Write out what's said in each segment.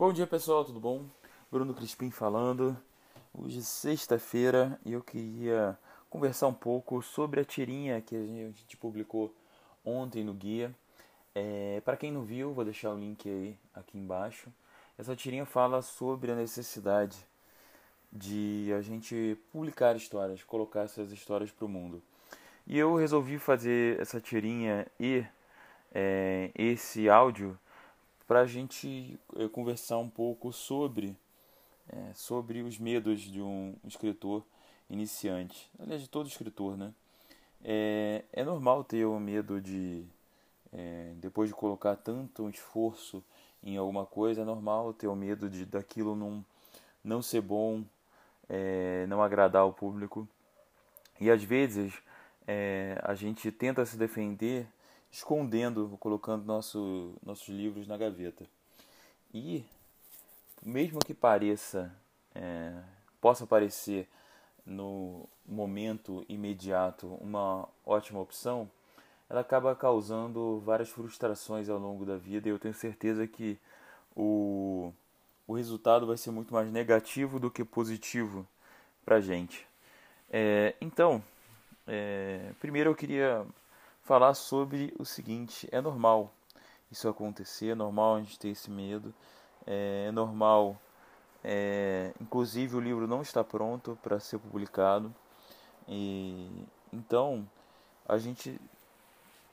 Bom dia pessoal, tudo bom? Bruno Crispim falando. Hoje é sexta-feira e eu queria conversar um pouco sobre a tirinha que a gente publicou ontem no guia. É, Para quem não viu, vou deixar o link aí aqui embaixo. Essa tirinha fala sobre a necessidade de a gente publicar histórias, colocar essas histórias para o mundo. E eu resolvi fazer essa tirinha e é, esse áudio para a gente é, conversar um pouco sobre, é, sobre os medos de um escritor iniciante. Aliás, de todo escritor, né? É, é normal ter o medo de, é, depois de colocar tanto esforço em alguma coisa, é normal ter o medo de daquilo não, não ser bom, não agradar o público. E às vezes a gente tenta se defender escondendo, colocando nosso, nossos livros na gaveta. E, mesmo que pareça, é, possa parecer no momento imediato uma ótima opção, ela acaba causando várias frustrações ao longo da vida e eu tenho certeza que o, o resultado vai ser muito mais negativo do que positivo para a gente. É, então, é, primeiro eu queria falar sobre o seguinte: é normal isso acontecer, é normal a gente ter esse medo, é, é normal, é, inclusive o livro não está pronto para ser publicado, e então a gente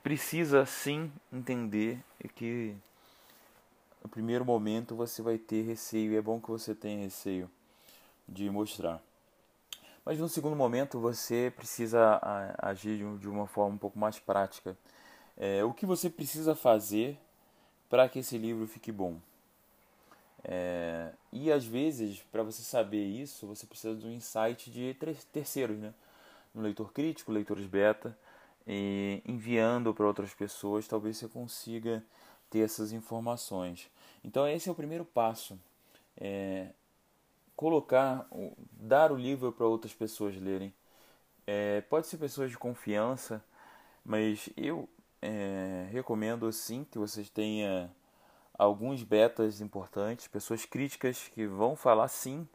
precisa sim entender que no primeiro momento você vai ter receio, e é bom que você tenha receio de mostrar. Mas no segundo momento você precisa agir de uma forma um pouco mais prática. É, o que você precisa fazer para que esse livro fique bom? É, e às vezes, para você saber isso, você precisa de um insight de terceiros, né? Um leitor crítico, leitores beta, e enviando para outras pessoas, talvez você consiga ter essas informações. Então, esse é o primeiro passo. É, colocar, dar o livro para outras pessoas lerem. É, pode ser pessoas de confiança, mas eu é, recomendo sim que vocês tenham alguns betas importantes, pessoas críticas que vão falar sim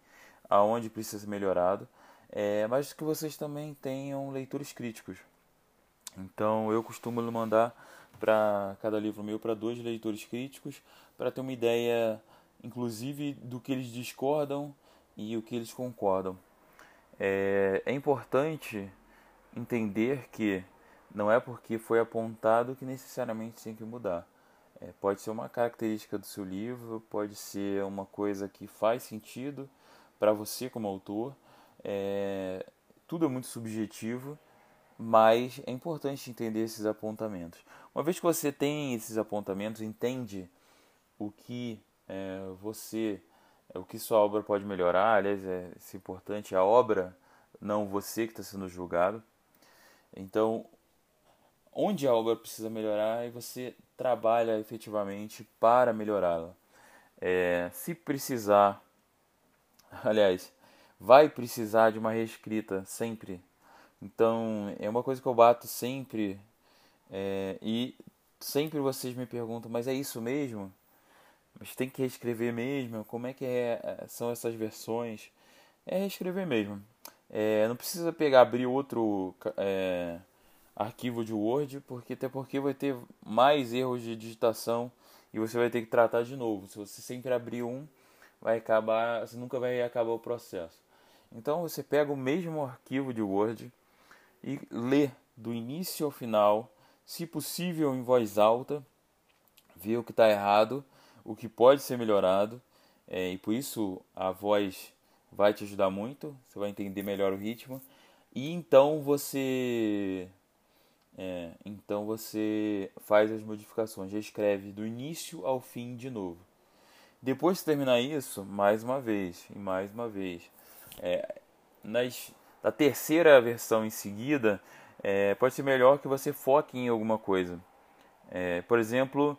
aonde precisa ser melhorado, é, mas que vocês também tenham leitores críticos. Então eu costumo mandar para cada livro meu para dois leitores críticos para ter uma ideia, inclusive, do que eles discordam e o que eles concordam. É, é importante entender que não é porque foi apontado que necessariamente tem que mudar. É, pode ser uma característica do seu livro, pode ser uma coisa que faz sentido para você como autor. É, tudo é muito subjetivo, mas é importante entender esses apontamentos. Uma vez que você tem esses apontamentos, entende o que é, você o que sua obra pode melhorar, aliás, é, é importante a obra, não você que está sendo julgado. Então, onde a obra precisa melhorar e você trabalha efetivamente para melhorá-la. É, se precisar, aliás, vai precisar de uma reescrita sempre. Então, é uma coisa que eu bato sempre é, e sempre vocês me perguntam, mas é isso mesmo? Mas tem que reescrever mesmo? Como é que é, é, são essas versões? É reescrever mesmo. É, não precisa pegar, abrir outro é, arquivo de Word, porque até porque vai ter mais erros de digitação e você vai ter que tratar de novo. Se você sempre abrir um, vai acabar, você nunca vai acabar o processo. Então você pega o mesmo arquivo de Word e lê do início ao final, se possível em voz alta, vê o que está errado o que pode ser melhorado, é, e por isso a voz vai te ajudar muito, você vai entender melhor o ritmo, e então você é, então você faz as modificações, escreve do início ao fim de novo. Depois de terminar isso, mais uma vez e mais uma vez, é, nas, na terceira versão em seguida, é, pode ser melhor que você foque em alguma coisa. É, por exemplo,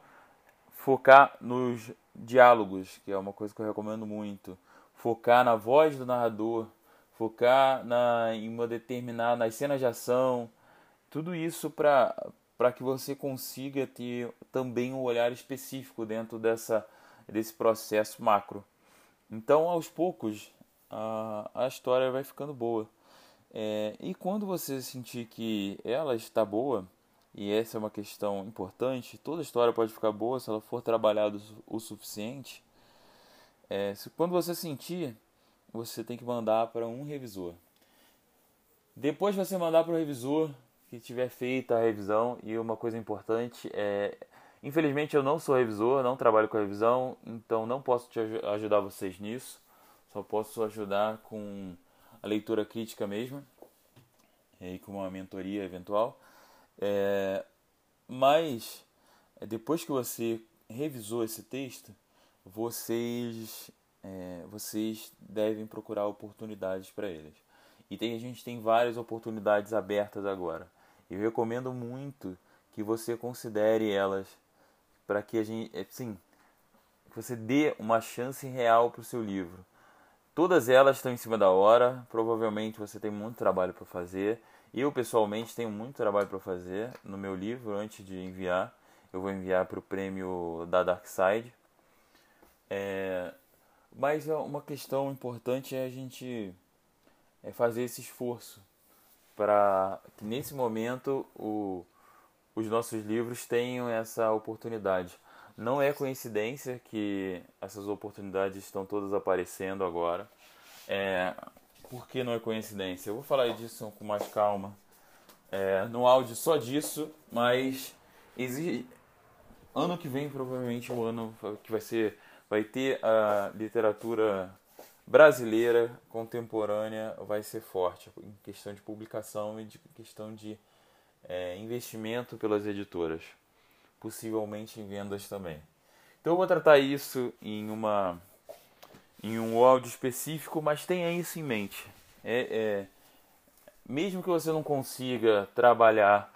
focar nos diálogos, que é uma coisa que eu recomendo muito, focar na voz do narrador, focar na, em uma determinada nas cenas de ação, tudo isso para para que você consiga ter também um olhar específico dentro dessa desse processo macro. Então, aos poucos, a, a história vai ficando boa. É, e quando você sentir que ela está boa, e essa é uma questão importante, toda história pode ficar boa se ela for trabalhada o suficiente. É, se, quando você sentir, você tem que mandar para um revisor. Depois você mandar para o revisor que tiver feita a revisão, e uma coisa importante é Infelizmente eu não sou revisor, não trabalho com revisão, então não posso te ajudar vocês nisso. Só posso ajudar com a leitura crítica mesmo e com uma mentoria eventual. É, mas depois que você revisou esse texto, vocês é, vocês devem procurar oportunidades para eles. E tem, a gente tem várias oportunidades abertas agora. Eu recomendo muito que você considere elas para que a gente, é, sim, que você dê uma chance real para o seu livro. Todas elas estão em cima da hora, provavelmente você tem muito trabalho para fazer. Eu pessoalmente tenho muito trabalho para fazer no meu livro antes de enviar. Eu vou enviar para o prêmio da Dark Side. É, mas é uma questão importante é a gente é fazer esse esforço para que nesse momento o, os nossos livros tenham essa oportunidade. Não é coincidência que essas oportunidades estão todas aparecendo agora. É, por que não é coincidência? Eu vou falar disso com mais calma é, no áudio só disso, mas existe, ano que vem provavelmente o ano que vai ser vai ter a literatura brasileira contemporânea vai ser forte em questão de publicação e de questão de é, investimento pelas editoras, possivelmente em vendas também. Então eu vou tratar isso em uma em um áudio específico, mas tenha isso em mente. É, é mesmo que você não consiga trabalhar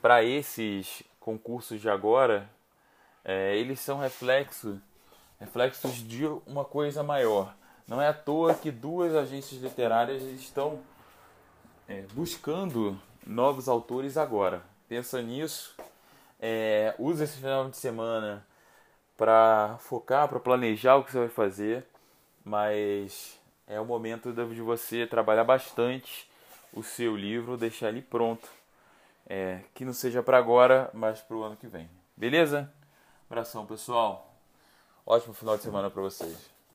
para esses concursos de agora, é, eles são reflexo, reflexos de uma coisa maior. Não é à toa que duas agências literárias estão é, buscando novos autores agora. Pensa nisso. É, usa esse final de semana para focar, para planejar o que você vai fazer, mas é o momento de você trabalhar bastante o seu livro, deixar ele pronto. É, que não seja para agora, mas para o ano que vem. Beleza? Abração, pessoal. Ótimo final de semana para vocês.